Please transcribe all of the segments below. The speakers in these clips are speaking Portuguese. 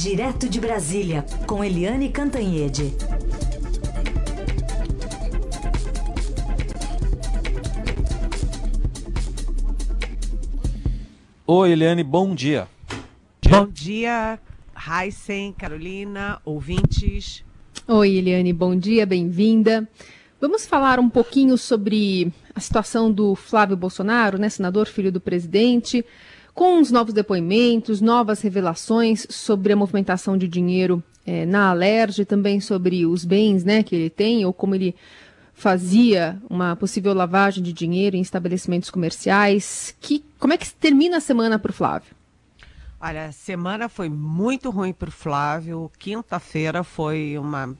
Direto de Brasília, com Eliane Cantanhede. Oi, Eliane, bom dia. Bom dia, Heisen, Carolina, ouvintes. Oi, Eliane, bom dia, bem-vinda. Vamos falar um pouquinho sobre a situação do Flávio Bolsonaro, né, senador, filho do presidente com os novos depoimentos, novas revelações sobre a movimentação de dinheiro é, na Alerj, também sobre os bens né, que ele tem, ou como ele fazia uma possível lavagem de dinheiro em estabelecimentos comerciais. Que, como é que termina a semana para o Flávio? Olha, a semana foi muito ruim para o Flávio. Quinta-feira foi uma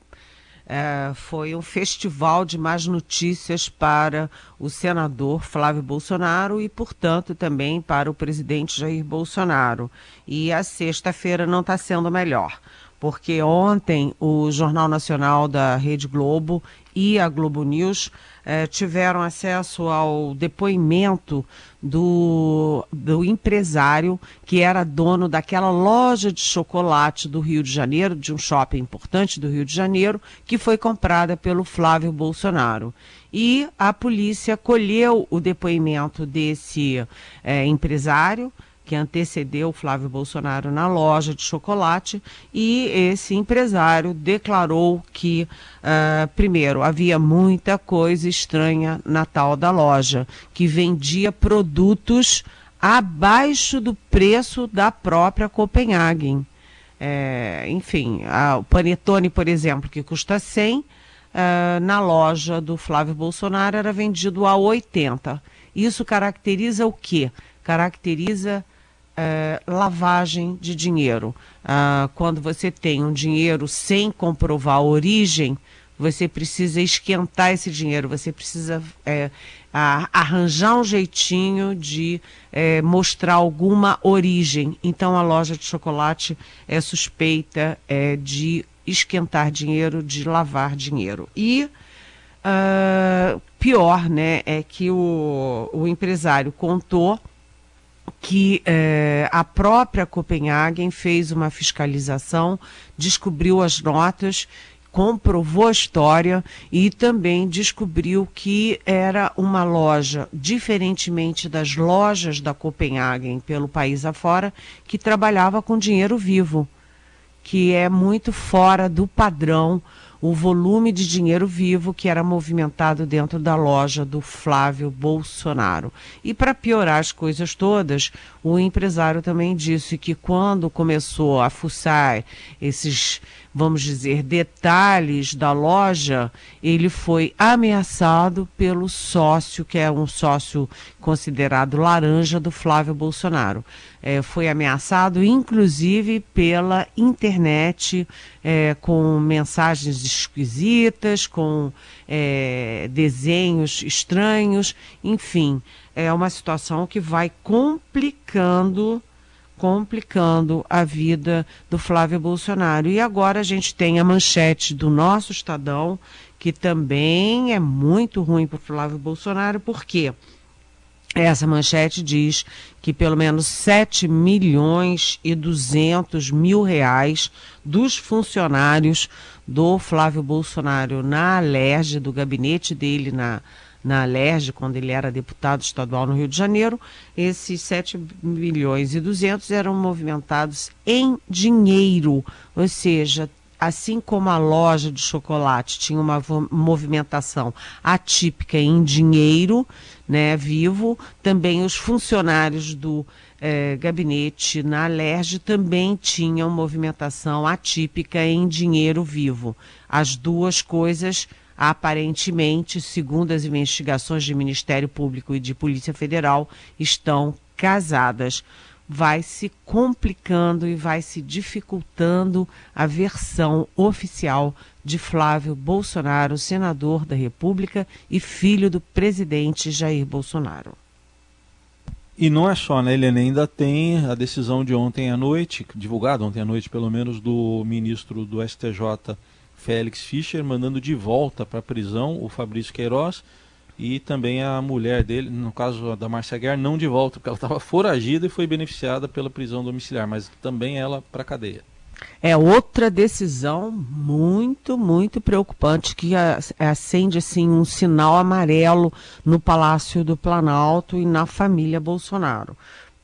é, foi um festival de más notícias para o senador Flávio Bolsonaro e, portanto, também para o presidente Jair Bolsonaro. E a sexta-feira não está sendo melhor porque ontem o Jornal Nacional da Rede Globo e a Globo News eh, tiveram acesso ao depoimento do, do empresário que era dono daquela loja de chocolate do Rio de Janeiro, de um shopping importante do Rio de Janeiro, que foi comprada pelo Flávio Bolsonaro. E a polícia colheu o depoimento desse eh, empresário que antecedeu Flávio Bolsonaro na loja de chocolate, e esse empresário declarou que, uh, primeiro, havia muita coisa estranha na tal da loja, que vendia produtos abaixo do preço da própria Copenhagen. É, enfim, a, o panetone, por exemplo, que custa 100, uh, eh, na loja do Flávio Bolsonaro era vendido a 80. Isso caracteriza o quê? Caracteriza é, lavagem de dinheiro. Ah, quando você tem um dinheiro sem comprovar a origem, você precisa esquentar esse dinheiro, você precisa é, a, arranjar um jeitinho de é, mostrar alguma origem. Então a loja de chocolate é suspeita de esquentar dinheiro, de lavar dinheiro. E uh, pior, né, é que o, o empresário contou que eh, a própria Copenhagen fez uma fiscalização, descobriu as notas, comprovou a história e também descobriu que era uma loja, diferentemente das lojas da Copenhagen pelo país afora, que trabalhava com dinheiro vivo, que é muito fora do padrão o volume de dinheiro vivo que era movimentado dentro da loja do Flávio Bolsonaro. E para piorar as coisas todas, o empresário também disse que quando começou a fuçar esses vamos dizer, detalhes da loja, ele foi ameaçado pelo sócio, que é um sócio considerado laranja do Flávio Bolsonaro. É, foi ameaçado, inclusive, pela internet, é, com mensagens esquisitas, com é, desenhos estranhos, enfim. É uma situação que vai complicando complicando a vida do Flávio Bolsonaro. E agora a gente tem a manchete do nosso Estadão, que também é muito ruim para o Flávio Bolsonaro, porque essa manchete diz que pelo menos 7 milhões e 200 mil reais dos funcionários do Flávio Bolsonaro na Alerj, do gabinete dele na na Alerj, quando ele era deputado estadual no Rio de Janeiro, esses 7 milhões e 200 eram movimentados em dinheiro, ou seja, assim como a loja de chocolate tinha uma movimentação atípica em dinheiro, né, vivo, também os funcionários do eh, gabinete na Alerj também tinham movimentação atípica em dinheiro vivo. As duas coisas aparentemente, segundo as investigações de Ministério Público e de Polícia Federal, estão casadas. Vai se complicando e vai se dificultando a versão oficial de Flávio Bolsonaro, senador da República e filho do presidente Jair Bolsonaro. E não é só, né, Helena? Ainda tem a decisão de ontem à noite, divulgada ontem à noite, pelo menos, do ministro do STJ, Félix Fischer, mandando de volta para a prisão o Fabrício Queiroz e também a mulher dele, no caso da Marcia Guerra, não de volta, porque ela estava foragida e foi beneficiada pela prisão domiciliar, mas também ela para a cadeia. É outra decisão muito, muito preocupante que acende assim um sinal amarelo no Palácio do Planalto e na família Bolsonaro.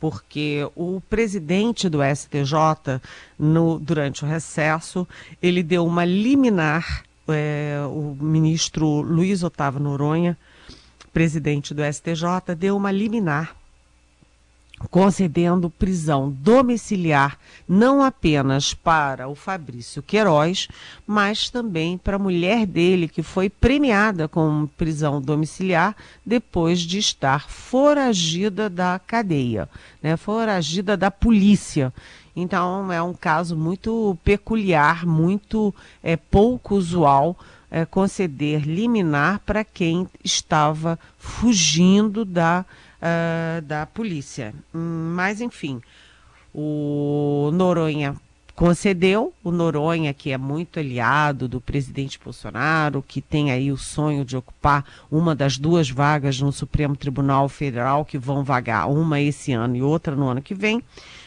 Porque o presidente do STJ, no, durante o recesso, ele deu uma liminar, é, o ministro Luiz Otávio Noronha, presidente do STJ, deu uma liminar concedendo prisão domiciliar não apenas para o Fabrício Queiroz, mas também para a mulher dele, que foi premiada com prisão domiciliar depois de estar foragida da cadeia, né, foragida da polícia. Então é um caso muito peculiar, muito é, pouco usual é, conceder liminar para quem estava fugindo da uh, da polícia. Hum, mas, enfim, o Noronha concedeu, o Noronha, que é muito aliado do presidente Bolsonaro, que tem aí o sonho de ocupar uma das duas vagas no Supremo Tribunal Federal, que vão vagar, uma esse ano e outra no ano que vem.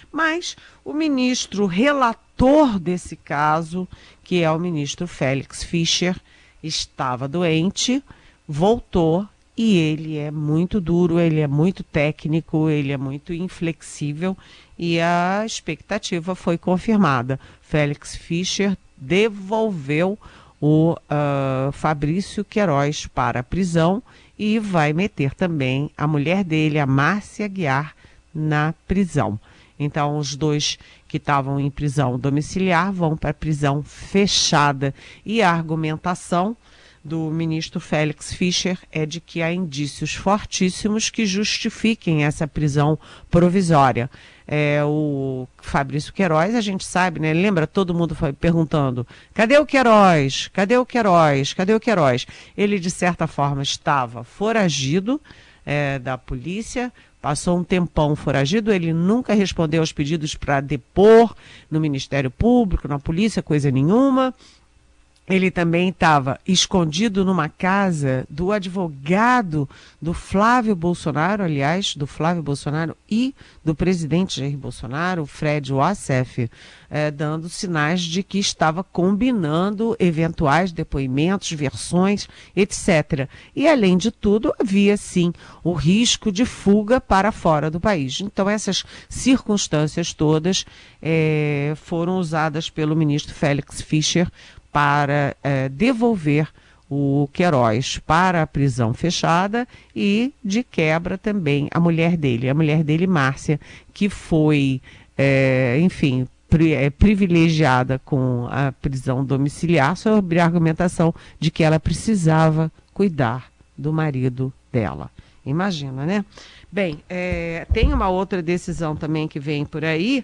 Mas o ministro relator desse caso, que é o ministro Félix Fischer, estava doente, voltou e ele é muito duro, ele é muito técnico, ele é muito inflexível e a expectativa foi confirmada. Félix Fischer devolveu o uh, Fabrício Queiroz para a prisão e vai meter também a mulher dele, a Márcia Guiar, na prisão. Então, os dois que estavam em prisão domiciliar vão para prisão fechada. E a argumentação do ministro Félix Fischer é de que há indícios fortíssimos que justifiquem essa prisão provisória. É, o Fabrício Queiroz, a gente sabe, né? Lembra? Todo mundo foi perguntando: cadê o Queiroz? Cadê o Queiroz? Cadê o Queiroz? Ele, de certa forma, estava foragido é, da polícia, passou um tempão foragido, ele nunca respondeu aos pedidos para depor no Ministério Público, na polícia, coisa nenhuma ele também estava escondido numa casa do advogado do Flávio Bolsonaro, aliás, do Flávio Bolsonaro e do presidente Jair Bolsonaro, Fred Wassef, eh, dando sinais de que estava combinando eventuais depoimentos, versões, etc. E, além de tudo, havia sim o risco de fuga para fora do país. Então, essas circunstâncias todas eh, foram usadas pelo ministro Félix Fischer para é, devolver o Queiroz para a prisão fechada e, de quebra, também a mulher dele, a mulher dele, Márcia, que foi, é, enfim, pri é, privilegiada com a prisão domiciliar sobre a argumentação de que ela precisava cuidar do marido dela. Imagina, né? Bem, tem uma outra decisão também que vem por aí,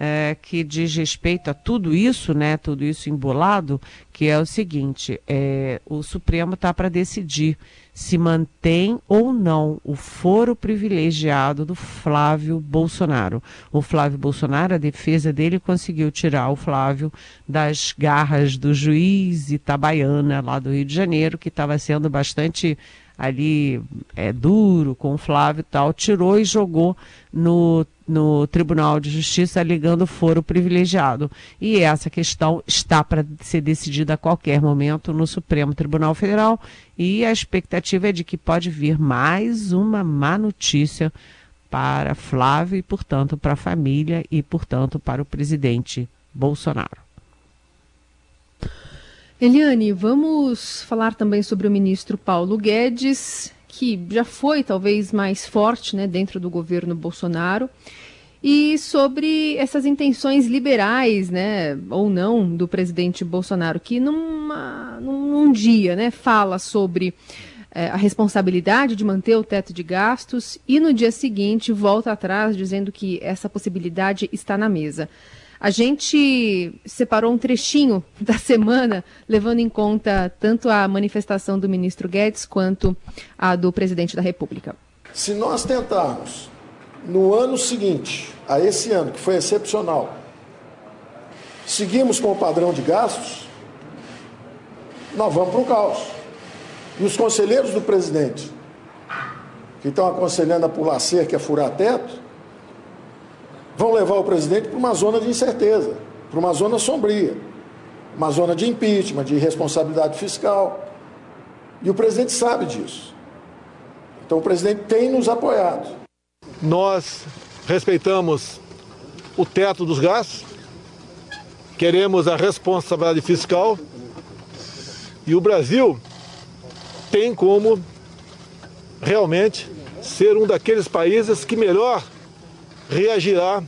é, que diz respeito a tudo isso, né, tudo isso embolado, que é o seguinte: é, o Supremo está para decidir se mantém ou não o foro privilegiado do Flávio Bolsonaro. O Flávio Bolsonaro, a defesa dele conseguiu tirar o Flávio das garras do juiz Itabaiana, lá do Rio de Janeiro, que estava sendo bastante ali é, duro com o Flávio e tal, tirou e jogou no, no Tribunal de Justiça alegando foro privilegiado. E essa questão está para ser decidida a qualquer momento no Supremo Tribunal Federal e a expectativa é de que pode vir mais uma má notícia para Flávio e, portanto, para a família e, portanto, para o presidente Bolsonaro. Eliane, vamos falar também sobre o ministro Paulo Guedes, que já foi talvez mais forte né, dentro do governo Bolsonaro, e sobre essas intenções liberais, né, ou não, do presidente Bolsonaro, que numa, num, dia né, fala sobre é, a responsabilidade de manter o teto de gastos e no dia seguinte volta atrás dizendo que essa possibilidade está na mesa. A gente separou um trechinho da semana, levando em conta tanto a manifestação do ministro Guedes quanto a do presidente da República. Se nós tentarmos, no ano seguinte, a esse ano, que foi excepcional, seguimos com o padrão de gastos, nós vamos para o caos. E os conselheiros do presidente, que estão aconselhando a pular cerca e a furar teto, vão levar o presidente para uma zona de incerteza. para uma zona sombria, uma zona de impeachment, de responsabilidade fiscal. E o presidente sabe disso. Então o presidente tem nos apoiado. Nós respeitamos o teto dos gastos, queremos a responsabilidade fiscal e o Brasil tem como realmente ser um daqueles países que melhor reagirá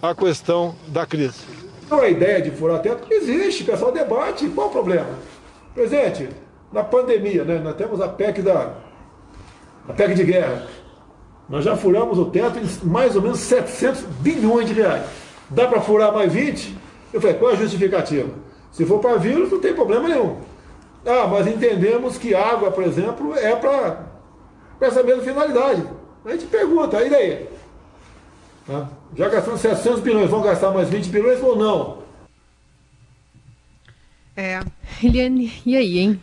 à questão da crise. Não é ideia de furar teto, existe, pessoal debate, qual o problema? Presidente, na pandemia, né, nós temos a PEC da a PEC de guerra. Nós já furamos o teto em mais ou menos 700 bilhões de reais. Dá para furar mais 20? Eu falei, qual é a justificativa? Se for para vírus, não tem problema nenhum. Ah, mas entendemos que água, por exemplo, é para essa mesma finalidade. A gente pergunta, e daí? Tá? Já gastamos 700 bilhões, vão gastar mais 20 bilhões ou não? É. Eliane, e aí, hein?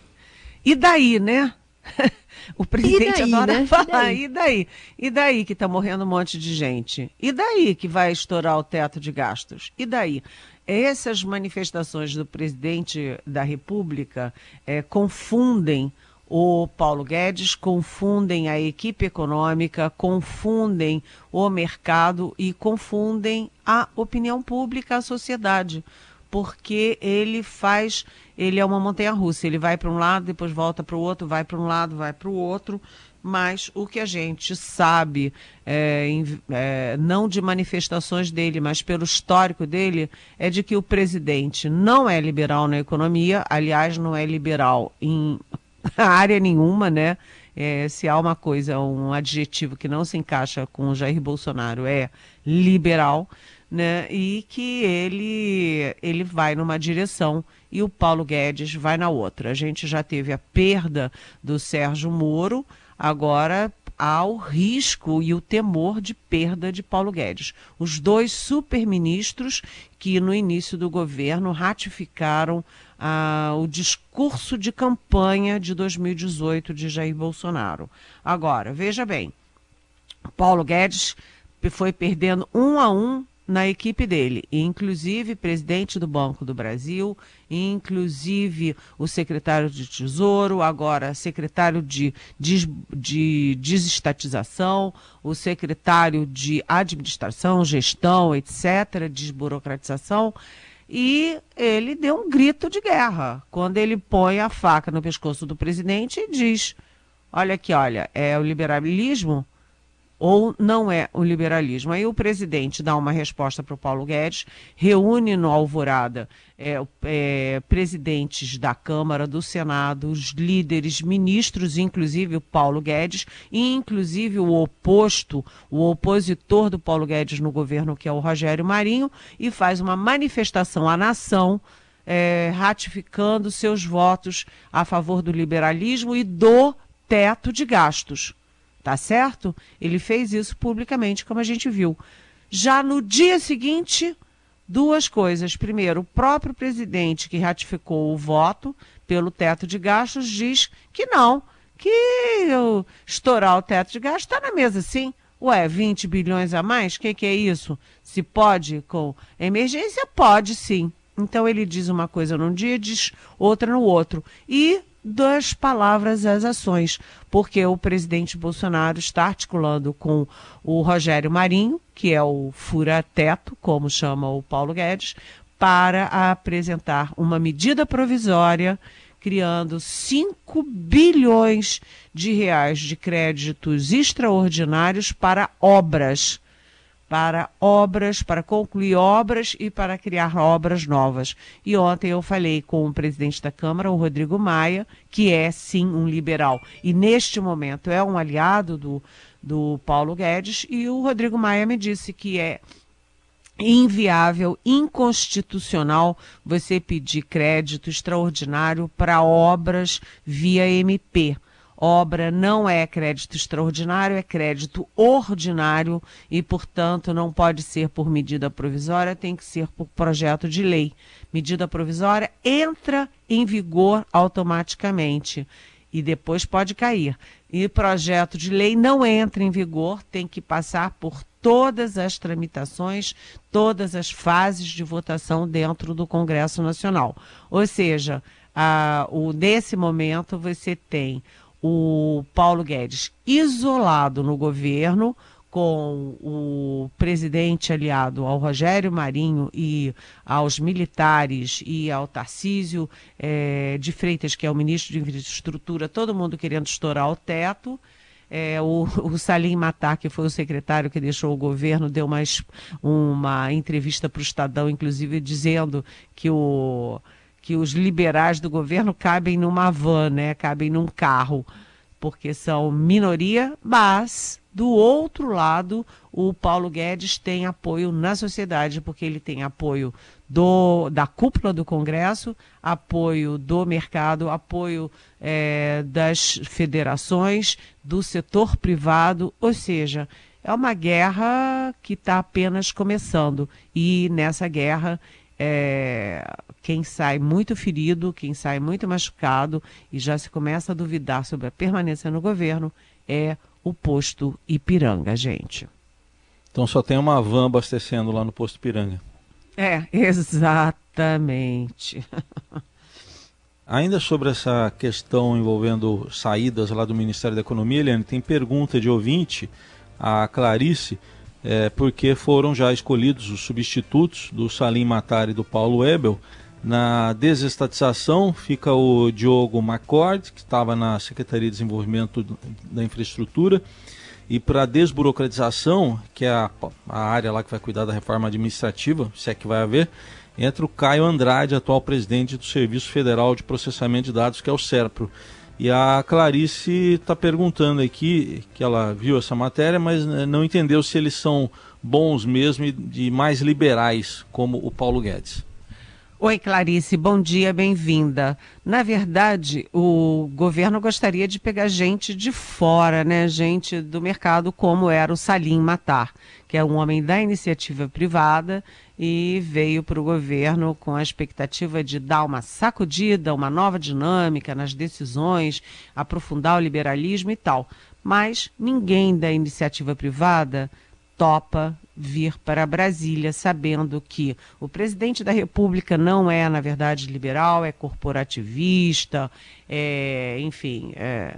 E daí, né? O presidente daí, adora né? falar. E E daí? E daí que está morrendo um monte de gente? E daí que vai estourar o teto de gastos? E daí? Essas manifestações do presidente da República eh, confundem o Paulo Guedes, confundem a equipe econômica, confundem o mercado e confundem a opinião pública, a sociedade. Porque ele faz, ele é uma montanha russa, ele vai para um lado, depois volta para o outro, vai para um lado, vai para o outro, mas o que a gente sabe, é, é, não de manifestações dele, mas pelo histórico dele, é de que o presidente não é liberal na economia, aliás, não é liberal em área nenhuma, né? É, se há uma coisa, um adjetivo que não se encaixa com o Jair Bolsonaro, é liberal né? E que ele ele vai numa direção e o Paulo Guedes vai na outra. A gente já teve a perda do Sérgio Moro, agora há o risco e o temor de perda de Paulo Guedes. Os dois superministros que no início do governo ratificaram ah, o discurso de campanha de 2018 de Jair Bolsonaro. Agora, veja bem, Paulo Guedes foi perdendo um a um na equipe dele, inclusive presidente do Banco do Brasil, inclusive o secretário de Tesouro, agora secretário de, des- de desestatização, o secretário de administração, gestão, etc., desburocratização. E ele deu um grito de guerra quando ele põe a faca no pescoço do presidente e diz: Olha aqui, olha, é o liberalismo ou não é o liberalismo. Aí o presidente dá uma resposta para o Paulo Guedes, reúne no Alvorada é, é, presidentes da Câmara, do Senado, os líderes, ministros, inclusive o Paulo Guedes, e inclusive o oposto, o opositor do Paulo Guedes no governo, que é o Rogério Marinho, e faz uma manifestação à nação. é, ratificando seus votos a favor do liberalismo e do teto de gastos tá certo? Ele fez isso publicamente, como a gente viu. Já no dia seguinte, duas coisas. Primeiro, o próprio presidente que ratificou o voto pelo teto de gastos diz que não, que estourar o teto de gastos está na mesa sim. Ué, 20 bilhões a mais? O que, que é isso? Se pode com emergência? Pode sim. Então ele diz uma coisa num dia, diz outra no outro. E das palavras às ações, porque o presidente Bolsonaro está articulando com o Rogério Marinho, que é o fura-teto, como chama o Paulo Guedes, para apresentar uma medida provisória criando 5 bilhões de reais de créditos extraordinários para obras para obras, para concluir obras e para criar obras novas. E ontem eu falei com o presidente da Câmara, o Rodrigo Maia, que é sim um liberal e neste momento é um aliado do, do Paulo Guedes, e o Rodrigo Maia me disse que é inviável, inconstitucional você pedir crédito extraordinário para obras via MP. Obra não é crédito extraordinário, é crédito ordinário e, portanto, não pode ser por medida provisória, tem que ser por projeto de lei. Medida provisória entra em vigor automaticamente. e depois pode cair. E projeto de lei não entra em vigor, tem que passar por todas as tramitações, todas as fases de votação dentro do Congresso Nacional. Ou seja, a, o, nesse momento você tem o Paulo Guedes isolado no governo, com o presidente aliado ao Rogério Marinho e aos militares e ao Tarcísio é, de Freitas, que é o ministro de Infraestrutura, todo mundo querendo estourar o teto. É, o, o Salim Matar, que foi o secretário que deixou o governo, deu uma, uma entrevista para o Estadão, inclusive dizendo que, o, que os liberais do governo cabem numa van, né? cabem num carro, porque são minoria, mas do outro lado, o Paulo Guedes tem apoio na sociedade, porque ele tem apoio do, da cúpula do Congresso, apoio do mercado, apoio é, das federações, do setor privado, ou seja, é uma guerra que está apenas começando. E nessa guerra, é, quem sai muito ferido, quem sai muito machucado e já se começa a duvidar sobre a permanência no governo é o posto Ipiranga, gente. Então só tem uma van abastecendo lá no posto Ipiranga. É, exatamente. Ainda sobre essa questão envolvendo saídas lá do Ministério da Economia, Eliane, tem pergunta de ouvinte, a Clarice, é, porque foram já escolhidos os substitutos do Salim Matar e do Paulo Ebel. Na desestatização fica o Diogo McCord, que estava na Secretaria de Desenvolvimento da Infraestrutura, e para desburocratização, que é a, a, área lá que vai cuidar da reforma administrativa, se é que vai haver, entra o Caio Andrade, atual presidente do Serviço Federal de Processamento de Dados, que é o SERPRO. E a Clarice está perguntando aqui, que ela viu essa matéria, mas né, não entendeu se eles são bons mesmo e mais liberais, como o Paulo Guedes. Oi, Clarice, bom dia, bem-vinda. Na verdade, o governo gostaria de pegar gente de fora, né? Gente do mercado, como era o Salim Matar, que é um homem da iniciativa privada e veio para o governo com a expectativa de dar uma sacudida, uma nova dinâmica nas decisões, aprofundar o liberalismo e tal. Mas ninguém da iniciativa privada topa vir para Brasília, sabendo que o presidente da República não é, na verdade, liberal, é corporativista, é, enfim, é,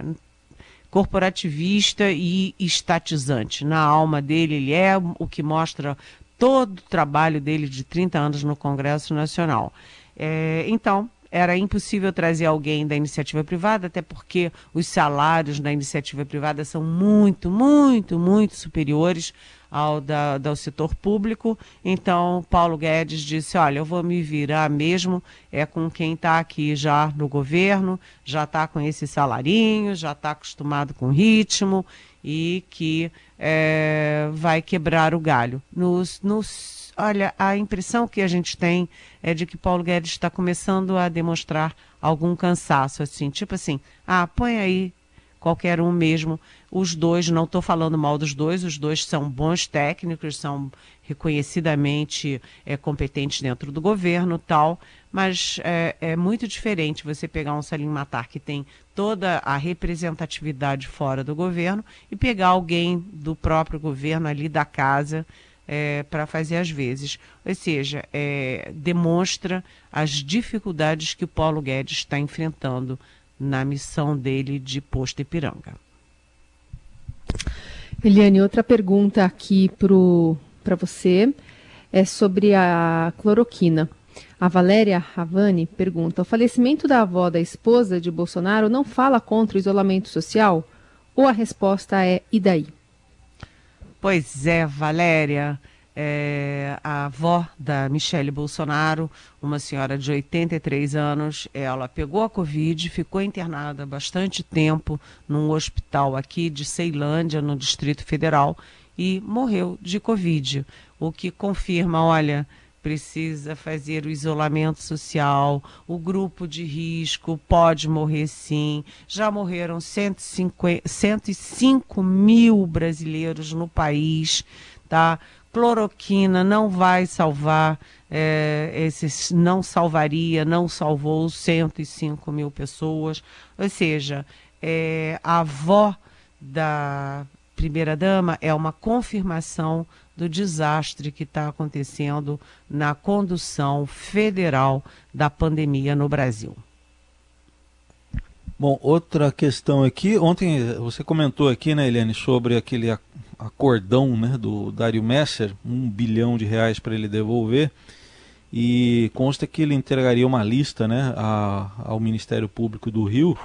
corporativista e estatizante. Na alma dele, ele é o que mostra todo o trabalho dele de 30 anos no Congresso Nacional. É, então, era impossível trazer alguém da iniciativa privada, até porque os salários da iniciativa privada são muito, muito, muito superiores ao da, do setor público. Então, Paulo Guedes disse: Olha, eu vou me virar mesmo é com quem está aqui já no governo, já está com esse salarinho, já está acostumado com ritmo e que é, vai quebrar o galho. Nos, nos, olha, a impressão que a gente tem é de que Paulo Guedes está começando a demonstrar algum cansaço, assim, tipo assim, ah, põe aí qualquer um mesmo. Os dois, não estou falando mal dos dois, os dois são bons técnicos, são reconhecidamente é, competentes dentro do governo tal, mas é, é, muito diferente você pegar um Salim Matar que tem toda a representatividade fora do governo e pegar alguém do próprio governo ali da casa é, para fazer as vezes. Ou seja, é, demonstra as dificuldades que o Paulo Guedes está enfrentando na missão dele de posto Ipiranga. Eliane, outra pergunta aqui para você é sobre a cloroquina. A Valéria Ravani pergunta: o falecimento da avó da esposa de Bolsonaro não fala contra o isolamento social? Ou a resposta é e daí? Pois é, Valéria é, a avó da Michele Bolsonaro, uma senhora de 83 anos, ela pegou a Covid, ficou internada bastante tempo num hospital aqui de Ceilândia, no Distrito Federal, e morreu de Covid, o que confirma, olha, precisa fazer o isolamento social, o grupo de risco pode morrer sim. Já morreram 150, 105 mil brasileiros no país, tá? Cloroquina não vai salvar, é, esses, não salvaria, não salvou 105 mil pessoas. Ou seja, é, a avó da primeira-dama é uma confirmação do desastre que está acontecendo na condução federal da pandemia no Brasil. Bom, outra questão aqui, ontem você comentou aqui, né, Eliane, sobre aquele acordão né, do Dário Messer, um bilhão de reais para ele devolver, e consta que ele entregaria uma lista né, a, ao Ministério Público do Rio.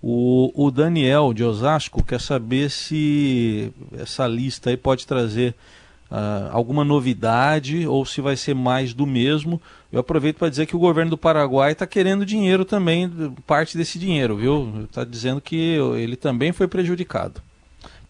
O, o Daniel de Osasco quer saber se essa lista aí pode trazer uh, alguma novidade ou se vai ser mais do mesmo. Eu aproveito para dizer que o governo do Paraguai está querendo dinheiro também, parte desse dinheiro, viu? Está dizendo que ele também foi prejudicado.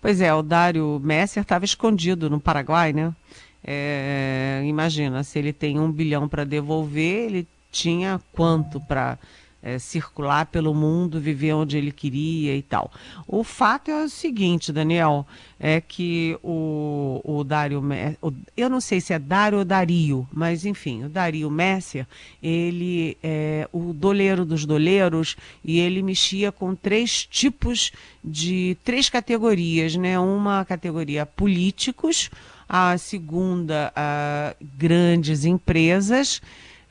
Pois é, o Dário Messer estava escondido no Paraguai, né? É, imagina, se ele tem um bilhão para devolver, ele tinha quanto para é, circular pelo mundo, viver onde ele queria e tal. O fato é o seguinte, Daniel, é que o, o Dário, o, eu não sei se é Dário ou Dario, mas enfim, o Dario Messer, ele é o doleiro dos doleiros e ele mexia com três tipos de, três categorias, né? Uma categoria políticos, a segunda, a grandes empresas,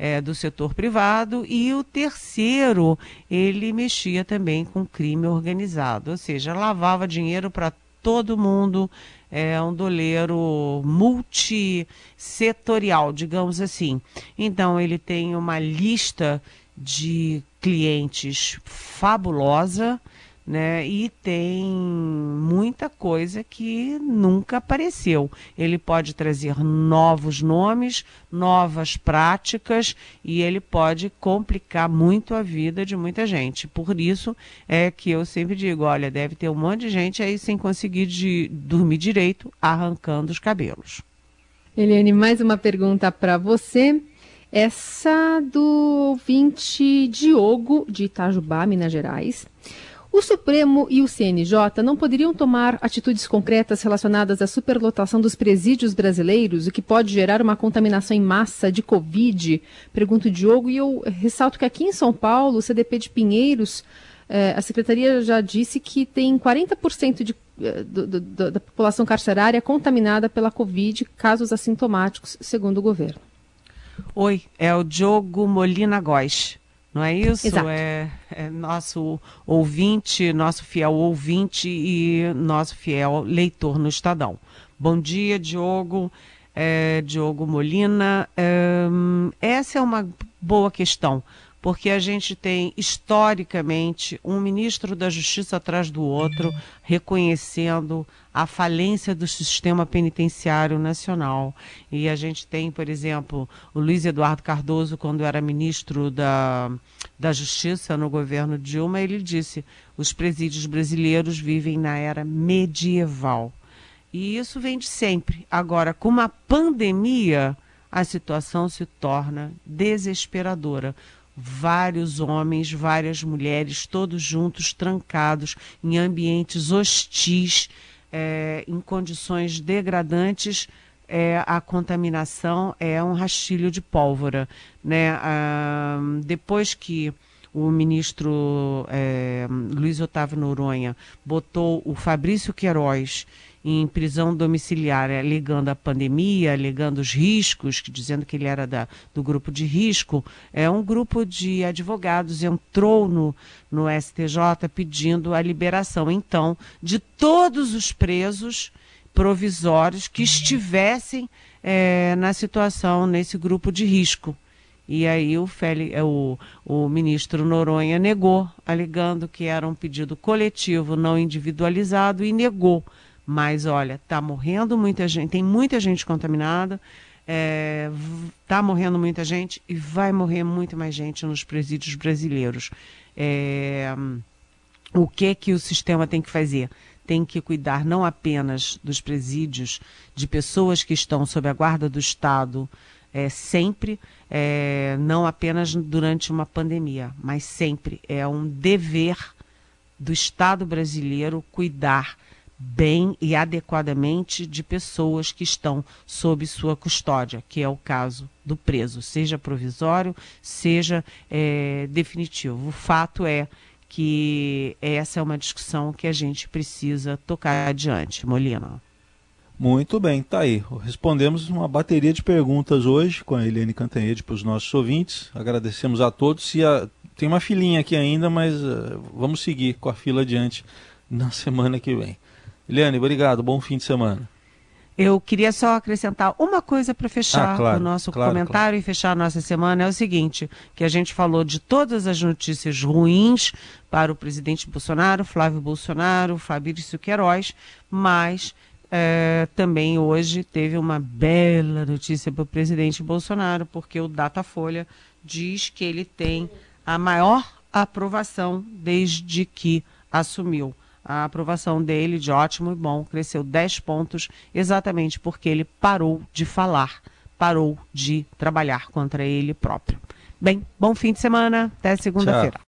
é, do setor privado e o terceiro ele mexia também com crime organizado, ou seja, lavava dinheiro para todo mundo, é um doleiro multissetorial, digamos assim. Então ele tem uma lista de clientes fabulosa né? E tem muita coisa que nunca apareceu. Ele pode trazer novos nomes, novas práticas e ele pode complicar muito a vida de muita gente. Por isso é que eu sempre digo, olha, deve ter um monte de gente aí sem conseguir de dormir direito, arrancando os cabelos. Eliane, mais uma pergunta para você. Essa do ouvinte Diogo, de Itajubá, Minas Gerais. O Supremo e o CNJ não poderiam tomar atitudes concretas relacionadas à superlotação dos presídios brasileiros, o que pode gerar uma contaminação em massa de Covid? Pergunta o Diogo. E eu ressalto que aqui em São Paulo, o CDP de Pinheiros, eh, a secretaria já disse que tem 40% de, eh, do, do, da população carcerária contaminada pela Covid, casos assintomáticos, segundo o governo. Oi, é o Diogo Molina Góes. Não é isso? Exato. É, é nosso ouvinte, nosso fiel ouvinte e nosso fiel leitor no Estadão. Bom dia, Diogo. É, Diogo Molina. É, essa é uma boa questão, porque a gente tem historicamente um ministro da Justiça atrás do outro reconhecendo a falência do sistema penitenciário nacional. E a gente tem, por exemplo, o Luiz Eduardo Cardoso, quando era ministro da, da Justiça no governo Dilma, ele disse: os presídios brasileiros vivem na era medieval. E isso vem de sempre. Agora, com uma pandemia, a situação se torna desesperadora vários homens, várias mulheres, todos juntos, trancados em ambientes hostis, é, em condições degradantes. É, a contaminação é um rastilho de pólvora. Né? Ah, depois que o ministro é, Luiz Otávio Noronha botou o Fabrício Queiroz em prisão domiciliar, alegando a pandemia, alegando os riscos, dizendo que ele era da, do grupo de risco, é um grupo de advogados entrou no, no STJ pedindo a liberação, então, de todos os presos provisórios que estivessem é, na situação, nesse grupo de risco. E aí o, Feli, é, o, o ministro Noronha negou, alegando que era um pedido coletivo, não individualizado, e negou. Mas olha, está morrendo muita gente, tem muita gente contaminada, está é, tá morrendo muita gente e vai morrer muito mais gente nos presídios brasileiros. É, o que que o sistema tem que fazer? Tem que cuidar não apenas dos presídios de pessoas que estão sob a guarda do Estado, é, sempre, é, não apenas durante uma pandemia, mas sempre. É um dever do Estado brasileiro cuidar bem e adequadamente de pessoas que estão sob sua custódia, que é o caso do preso, seja provisório, seja é, definitivo. O fato é que essa é uma discussão que a gente precisa tocar adiante, Molina. Muito bem, tá aí. Respondemos uma bateria de perguntas hoje com a Eliane Cantanhede para os nossos ouvintes. Agradecemos a todos. E a... tem uma filinha aqui ainda, mas uh, vamos seguir com a fila adiante na semana que vem. Eliane, obrigado. Bom fim de semana. Eu queria só acrescentar uma coisa para fechar ah, claro, o nosso claro, comentário claro. e fechar a nossa semana. É o seguinte, que a gente falou de todas as notícias ruins para o presidente Bolsonaro, Flávio Bolsonaro, Fabrício Queiroz, mas é, também hoje teve uma bela notícia para o presidente Bolsonaro, porque o Datafolha diz que ele tem a maior aprovação desde que assumiu. A aprovação dele, de ótimo e bom, cresceu 10 pontos, exatamente porque ele parou de falar, parou de trabalhar contra ele próprio. Bem, bom fim de semana, até segunda-feira.